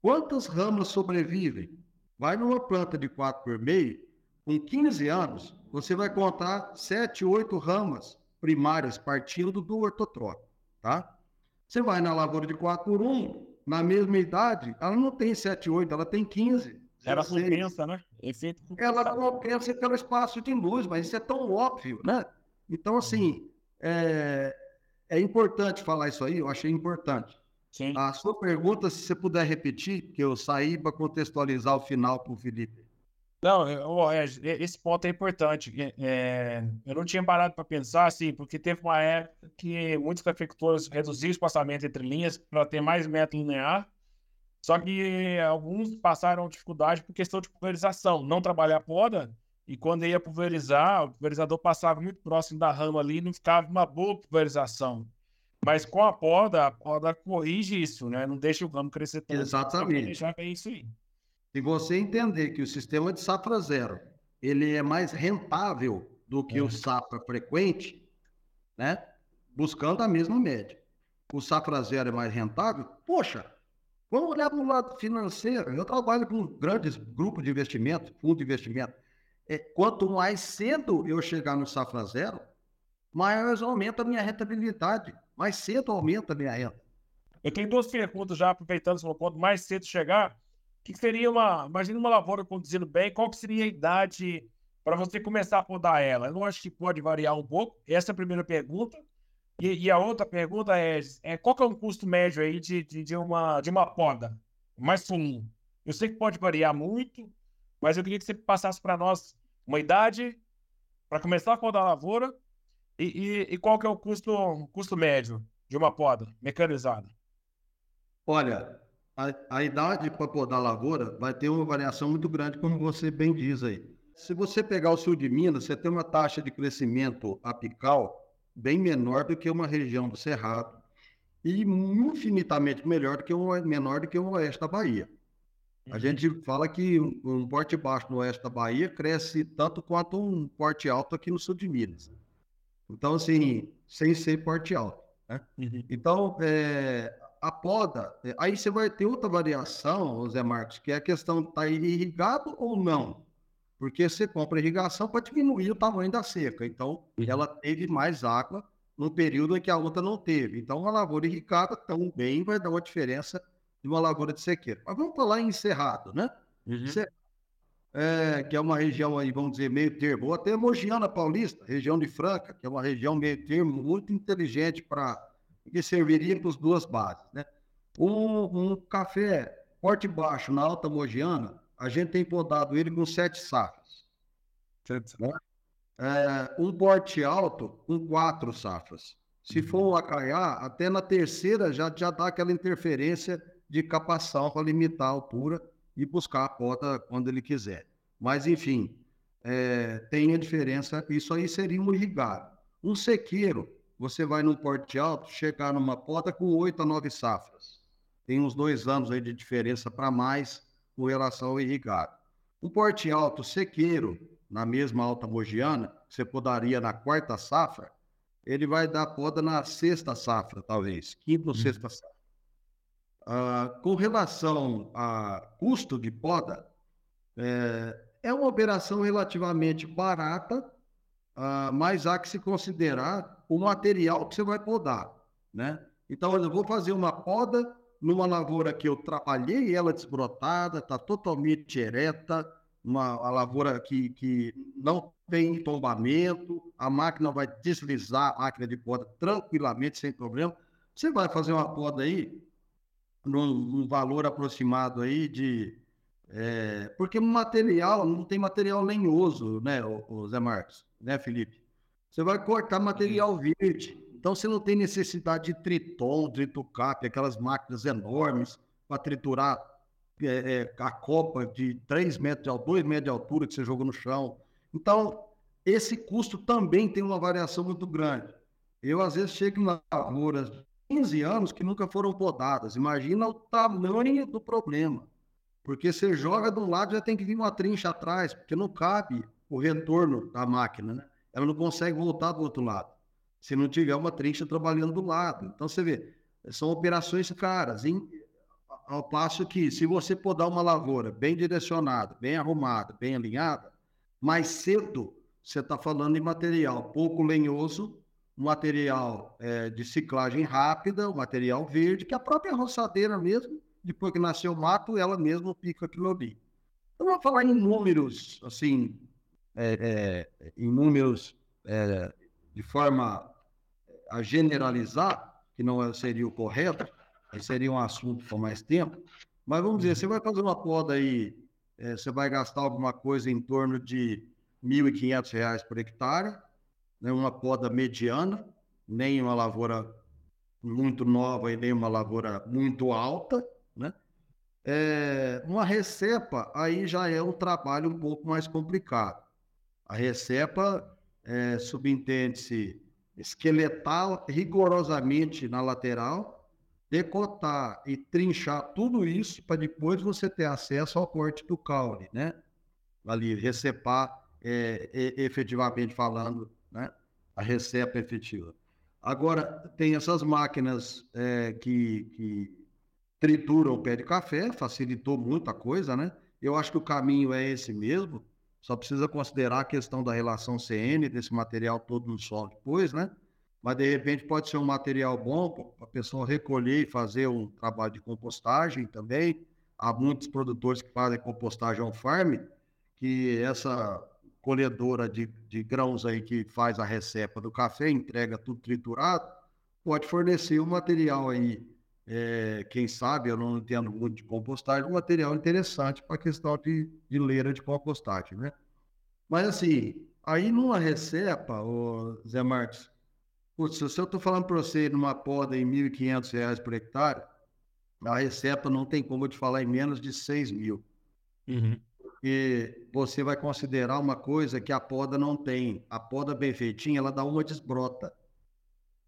quantas ramas sobrevivem? Vai numa planta de 4 por meio, com 15 anos, você vai contar 7, 8 ramas primárias partindo do ortotrópico, tá? Você vai na lavoura de 4 por 1, na mesma idade, ela não tem 7, 8, ela tem 15. Ela compensa, né? Efeito ela compensa pelo espaço de luz, mas isso é tão óbvio, né? Então, assim, é, é importante falar isso aí, eu achei importante. Sim. A sua pergunta, se você puder repetir, que eu saí para contextualizar o final para o Felipe. Não, esse ponto é importante. É, eu não tinha parado para pensar assim, porque teve uma época que muitos cafeicultores reduziam o espaçamento entre linhas para ter mais método linear só que alguns passaram dificuldade por questão de pulverização, não trabalhar a poda, e quando ia pulverizar, o pulverizador passava muito próximo da rama ali, não ficava uma boa pulverização. Mas com a poda, a poda corrige isso, né? Não deixa o ramo crescer tanto. Exatamente. Já é isso aí. Se você entender que o sistema de safra zero, ele é mais rentável do que é. o safra frequente, né? Buscando a mesma média. O safra zero é mais rentável, poxa, Vamos olhar para o lado financeiro. Eu trabalho com grandes grupos de investimento, fundo de investimento. É, quanto mais cedo eu chegar no safra zero, mais aumenta a minha rentabilidade. Mais cedo aumenta a minha renda. Eu tenho duas perguntas já, aproveitando esse ponto. Mais cedo chegar, o que seria uma. Imagina uma lavoura conduzindo bem, qual que seria a idade para você começar a podar ela? Eu não acho que pode variar um pouco. Essa é a primeira pergunta. E, e, a outra pergunta é, é qual que é o custo médio aí de, de, de, uma, de uma poda mais comum? Eu sei que pode variar muito, mas eu queria que você passasse para nós uma idade para começar a podar a lavoura e, e, e, qual que é o custo, custo médio de uma poda mecanizada? Olha, a, a idade para podar a lavoura vai ter uma variação muito grande, como você bem diz aí. Se você pegar o sul de Minas, você tem uma taxa de crescimento apical bem menor do que uma região do Cerrado e infinitamente melhor do que um, menor do que o oeste da Bahia. A uhum. gente fala que um porte baixo no oeste da Bahia cresce tanto quanto um porte alto aqui no sul de Minas. Então, assim, sem ser porte alto. Né? Uhum. Então, é, a poda, é, aí você vai ter outra variação, Zé Marcos, que é a questão de estar tá irrigado ou não porque você compra irrigação para diminuir o tamanho da seca. Então, uhum. ela teve mais água no período em que a outra não teve. Então, uma lavoura irrigada também vai dar uma diferença de uma lavoura de sequeira. Mas vamos falar em Cerrado, né? Uhum. É, que é uma região aí, vamos dizer, meio termo, ou até Mogiana Paulista, região de Franca, que é uma região meio termo muito inteligente para que serviria para as duas bases, né? Um, um café porte baixo na Alta Mogiana, a gente tem podado ele com sete safras. Né? É, um porte alto com quatro safras. Se uhum. for um acaiá, até na terceira já, já dá aquela interferência de capação para limitar a altura e buscar a poda quando ele quiser. Mas, enfim, é, tem a diferença. Isso aí seria um irrigado. Um sequeiro, você vai no porte alto, chegar numa poda com oito a nove safras. Tem uns dois anos aí de diferença para mais com relação ao irrigado. Um porte alto sequeiro, na mesma alta mogiana, você podaria na quarta safra, ele vai dar poda na sexta safra, talvez, quinta ou uhum. sexta safra. Uh, com relação a custo de poda, é, é uma operação relativamente barata, uh, mas há que se considerar o material que você vai podar, né? Então, eu vou fazer uma poda numa lavoura que eu trabalhei ela desbrotada, está totalmente ereta, uma, uma lavoura que, que não tem tombamento, a máquina vai deslizar a máquina de poda tranquilamente, sem problema. Você vai fazer uma poda aí, num, num valor aproximado aí de. É, porque material, não tem material lenhoso, né, o, o Zé Marcos, né, Felipe? Você vai cortar material verde. Então você não tem necessidade de triton, tritucap, aquelas máquinas enormes para triturar é, é, a copa de 3 metros de altura, 2 metros de altura que você jogou no chão. Então, esse custo também tem uma variação muito grande. Eu, às vezes, chego em lavouras 15 anos que nunca foram podadas. Imagina o tamanho do problema. Porque você joga de um lado já tem que vir uma trincha atrás, porque não cabe o retorno da máquina, né? Ela não consegue voltar do outro lado. Se não tiver uma trincha trabalhando do lado. Então você vê, são operações caras. Ao passo que, se você podar uma lavoura bem direcionada, bem arrumada, bem alinhada, mais cedo você está falando em material pouco lenhoso, material é, de ciclagem rápida, o material verde, que a própria roçadeira mesmo, depois que nasceu o mato, ela mesma pica aquilo ali. Então, vamos falar em números, assim, é, é, em números é, de forma a generalizar, que não seria o correto, seria um assunto por mais tempo, mas vamos dizer, você vai fazer uma poda aí, é, você vai gastar alguma coisa em torno de R$ 1.500 por hectare, né, uma poda mediana, nem uma lavoura muito nova e nem uma lavoura muito alta, né? É, uma recepa aí já é um trabalho um pouco mais complicado. A recepa é, subentende-se esqueletal rigorosamente na lateral, decotar e trinchar tudo isso para depois você ter acesso ao corte do caule, né? Ali, recepar é, é, efetivamente falando né? a receita efetiva. Agora, tem essas máquinas é, que, que trituram o pé de café, facilitou muita coisa, né? Eu acho que o caminho é esse mesmo, só precisa considerar a questão da relação CN, desse material todo no solo depois, né? Mas, de repente, pode ser um material bom para a pessoa recolher e fazer um trabalho de compostagem também. Há muitos produtores que fazem compostagem on-farm, que essa colhedora de, de grãos aí que faz a recepa do café, entrega tudo triturado, pode fornecer um material aí, é, quem sabe, eu não entendo muito de compostagem, um material interessante para a questão de, de leira de compostagem, né? Mas assim, aí numa recepa, ô Zé Marques, putz, se eu estou falando para você numa poda em R$ 1.500 por hectare, a recepa não tem como eu te falar em menos de 6 mil. Uhum porque você vai considerar uma coisa que a poda não tem. A poda bem feitinha, ela dá uma desbrota.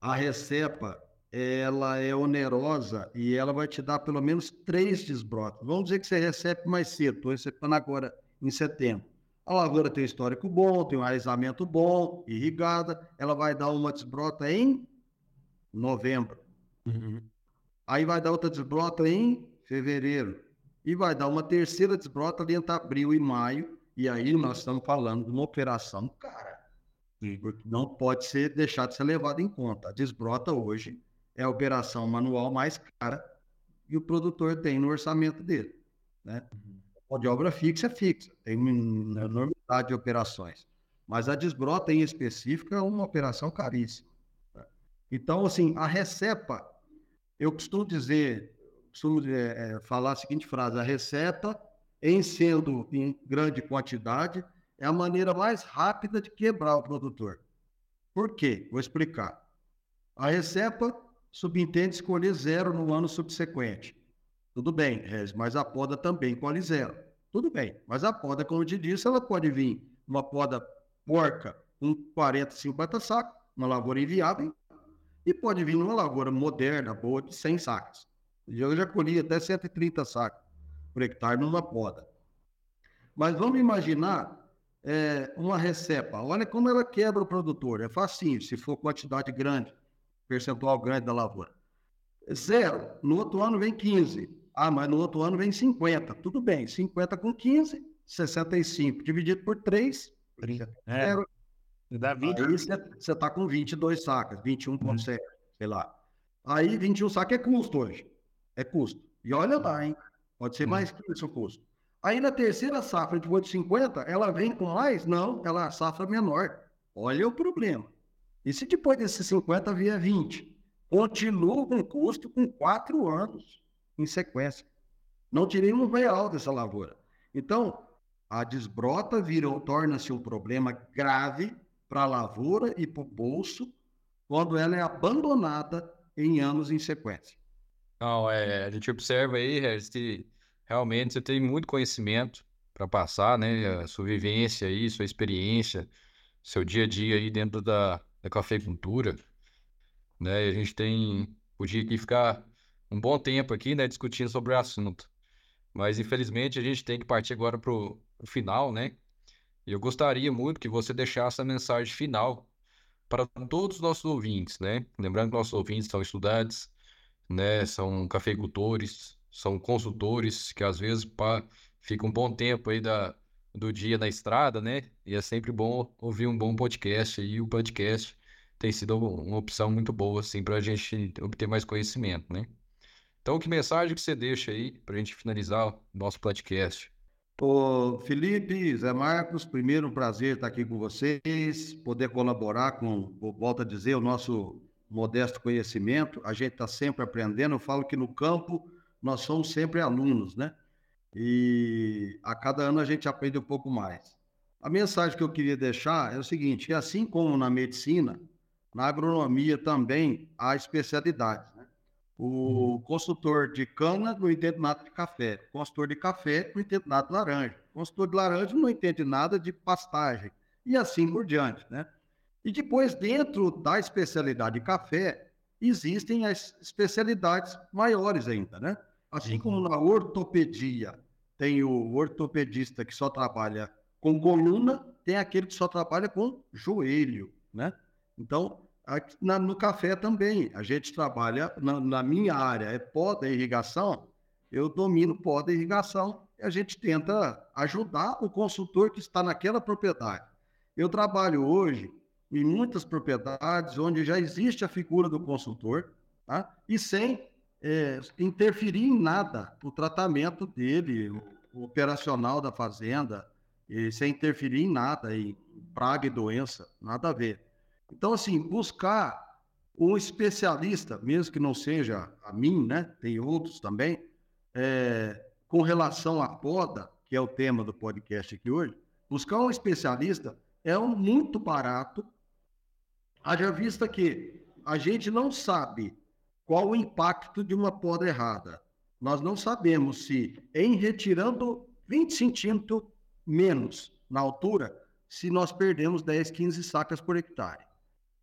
A recepa, ela é onerosa e ela vai te dar pelo menos três desbrotas. Vamos dizer que você recebe mais cedo, estou recebendo agora em setembro. A lavoura tem histórico bom, tem um arrezamento bom, irrigada, ela vai dar uma desbrota em novembro. Uhum. Aí vai dar outra desbrota em fevereiro e vai dar uma terceira desbrota ali entre abril e maio, e aí nós estamos falando de uma operação cara, porque não pode ser deixado de ser levado em conta. A desbrota hoje é a operação manual mais cara que o produtor tem no orçamento dele. Né? Uhum. de obra fixa é fixa, tem uma enormidade de operações. Mas a desbrota em específico é uma operação caríssima. Né? Então, assim, a recepa, eu costumo dizer, costumo é, é, falar a seguinte frase: a receita, em sendo em grande quantidade, é a maneira mais rápida de quebrar o produtor. Por quê? Vou explicar. A receita subentende escolher zero no ano subsequente. Tudo bem, mas a poda também colhe zero. Tudo bem, mas a poda, como eu te disse, ela pode vir uma poda porca com 40, 50 sacos, uma lavoura inviável, e pode vir numa lavoura moderna, boa, de 100 sacos. Eu já colhi até 130 sacos por hectare numa poda. Mas vamos imaginar é, uma recepa. Olha como ela quebra o produtor. É facinho, se for quantidade grande, percentual grande da lavoura. Zero. No outro ano vem 15. Ah, mas no outro ano vem 50. Tudo bem. 50 com 15, 65. Dividido por 3, é. zero. Dá 20. Aí você está com 22 sacas, 21,7, hum. sei lá. Aí 21 sacas é custo hoje. É custo. E olha lá, hein? Pode ser hum. mais que isso o custo. Aí na terceira safra, de 50, ela vem com mais? Não, ela é a safra menor. Olha o problema. E se depois desses 50 vier 20? Continua com custo com quatro anos em sequência. Não tirei um real dessa lavoura. Então, a desbrota torna-se um problema grave para a lavoura e para o bolso quando ela é abandonada em anos em sequência. Não, é, a gente observa aí, Regis, que realmente você tem muito conhecimento para passar, né? A sua vivência aí, sua experiência, seu dia a dia aí dentro da, da cafeicultura, né? E a gente tem, podia aqui ficar um bom tempo aqui, né, discutindo sobre o assunto. Mas infelizmente a gente tem que partir agora para o final, né? E eu gostaria muito que você deixasse a mensagem final para todos os nossos ouvintes, né? Lembrando que nossos ouvintes são estudantes, né? São cafeicultores, são consultores que às vezes ficam um bom tempo aí da, do dia na estrada, né? E é sempre bom ouvir um bom podcast e o podcast tem sido uma opção muito boa, assim, para a gente obter mais conhecimento, né? Então, que mensagem que você deixa aí para a gente finalizar o nosso podcast? Ô, Felipe, Zé Marcos, primeiro um prazer estar aqui com vocês, poder colaborar com, volto a dizer, o nosso modesto conhecimento. A gente está sempre aprendendo. Eu falo que no campo nós somos sempre alunos, né? E a cada ano a gente aprende um pouco mais. A mensagem que eu queria deixar é o seguinte: assim como na medicina, na agronomia também há especialidades. Né? O consultor de cana não entende nada de café, o consultor de café não entende nada de laranja, o consultor de laranja não entende nada de pastagem, e assim por diante. Né? E depois, dentro da especialidade de café, existem as especialidades maiores ainda, né? Assim como na ortopedia tem o ortopedista que só trabalha com coluna, tem aquele que só trabalha com joelho, né? Então, aqui, na, no café também, a gente trabalha, na, na minha área é poda irrigação, eu domino poda irrigação, e a gente tenta ajudar o consultor que está naquela propriedade. Eu trabalho hoje em muitas propriedades onde já existe a figura do consultor, tá? e sem é, interferir em nada o tratamento dele, o, operacional da fazenda, sem interferir em nada, em praga e doença, nada a ver. Então, assim, buscar um especialista, mesmo que não seja a mim, né? Tem outros também, é, com relação à poda, que é o tema do podcast aqui hoje, buscar um especialista é um muito barato, haja vista que a gente não sabe qual o impacto de uma poda errada. Nós não sabemos se, em retirando 20 centímetros menos na altura, se nós perdemos 10, 15 sacas por hectare.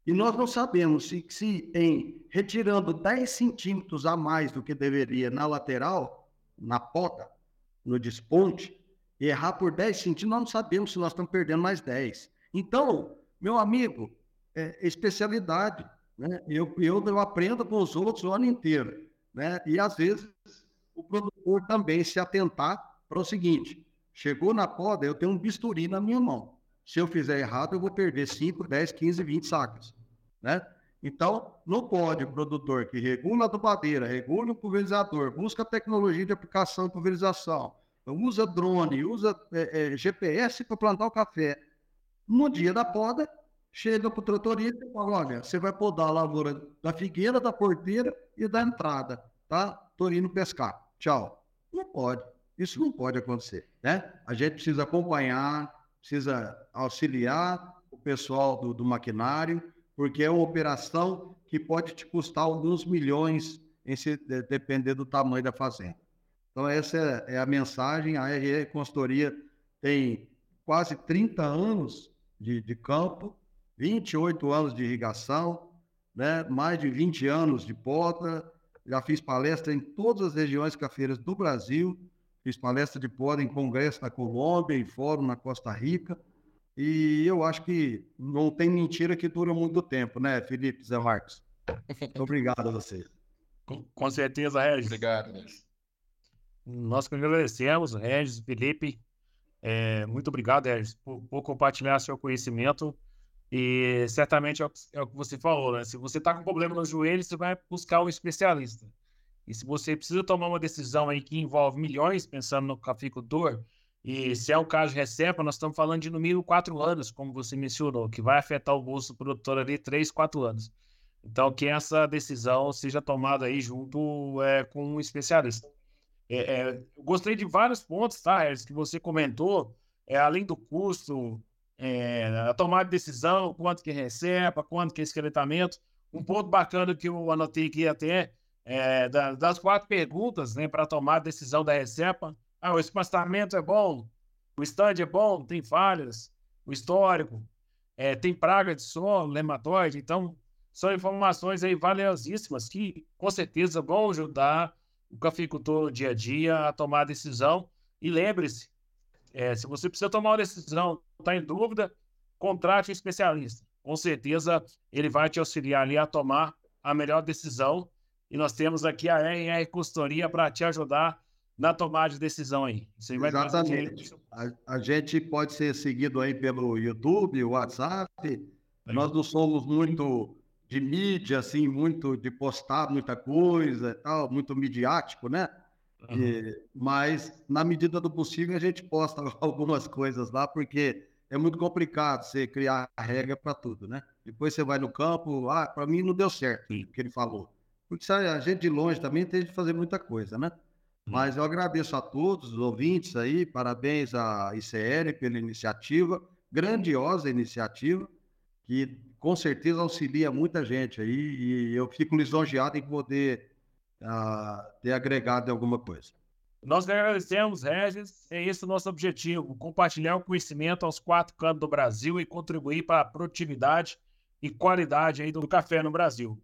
E nós não sabemos se, se em retirando 10 centímetros a mais do que deveria na lateral, na poda, no desponte, errar por 10 centímetros, nós não sabemos se nós estamos perdendo mais 10. Então, meu amigo, é especialidade. Né? Eu, eu, eu aprendo com os outros o ano inteiro. Né? E às vezes o produtor também se atentar para o seguinte: chegou na poda, eu tenho um bisturi na minha mão. Se eu fizer errado, eu vou perder 5, 10, 15, 20 sacas. Né? Então, não pode o produtor que regula a adubadeira, regula o pulverizador, busca tecnologia de aplicação de pulverização, usa drone, usa é, é, GPS para plantar o café. No dia da poda, chega para o tratorista e fala, olha, você vai podar a lavoura da figueira, da porteira e da entrada, tá? Tô indo pescar. Tchau. Não pode. Isso não pode acontecer, né? A gente precisa acompanhar, precisa auxiliar o pessoal do, do maquinário, porque é uma operação que pode te custar alguns milhões, em se, de, depender do tamanho da fazenda. Então, essa é, é a mensagem. A RR Consultoria tem quase 30 anos de, de campo, 28 anos de irrigação, né? mais de 20 anos de poda. Já fiz palestra em todas as regiões cafeiras do Brasil, fiz palestra de poda em congresso na Colômbia, em fórum na Costa Rica. E eu acho que não tem mentira que dura muito tempo, né, Felipe Zé Marcos? Obrigado a você. Com, com certeza, Regis. Obrigado, Regis. Nós que agradecemos, Regis, Felipe. É, muito obrigado, Regis, por, por, compartilhar seu conhecimento. E certamente é o, é o que você falou, né? Se você está com problema no joelho, você vai buscar um especialista. E se você precisa tomar uma decisão aí que envolve milhões, pensando no caficultor, e se é o caso recepa, nós estamos falando de no mínimo quatro anos, como você mencionou, que vai afetar o bolso do produtor ali três, quatro anos. Então, que essa decisão seja tomada aí junto é, com um especialista. É, é, gostei de vários pontos, tá, Harris, que você comentou, é, além do custo, é, a tomada de decisão, quanto que recepa, quanto que é esqueletamento. Um ponto bacana que eu anotei aqui até, é, das quatro perguntas né, para tomar a decisão da recepa, ah, o espaçamento é bom, o stand é bom, tem falhas, o histórico, é, tem praga de solo, nematóide, então são informações aí valiosíssimas que com certeza vão ajudar o cafeicultor no dia a dia a tomar a decisão. E lembre-se, é, se você precisa tomar uma decisão, está em dúvida, contrate um especialista. Com certeza ele vai te auxiliar ali a tomar a melhor decisão. E nós temos aqui a RR Consultoria para te ajudar na tomada de decisão aí. Você Exatamente. A, a, gente pode ser seguido aí pelo YouTube, WhatsApp. Nós não somos muito de mídia, assim, muito de postar muita coisa tal, muito midiático, né? Uhum. E, mas, na medida do possível, a gente posta algumas coisas lá, porque é muito complicado você criar regra para tudo, né? Depois você vai no campo, ah, para mim não deu certo o que ele falou. Porque a gente de longe também tem de fazer muita coisa, né? Mas eu agradeço a todos os ouvintes aí, parabéns à ICL pela iniciativa, grandiosa iniciativa, que com certeza auxilia muita gente aí, e eu fico lisonjeado em poder uh, ter agregado alguma coisa. Nós agradecemos, Regis. É esse o nosso objetivo: compartilhar o conhecimento aos quatro cantos do Brasil e contribuir para a produtividade e qualidade aí do café no Brasil.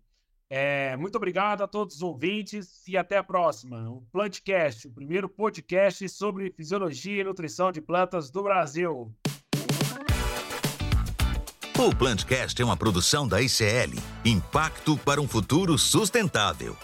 É, muito obrigado a todos os ouvintes e até a próxima. O Plantcast, o primeiro podcast sobre fisiologia e nutrição de plantas do Brasil. O Plantcast é uma produção da ICL Impacto para um futuro sustentável.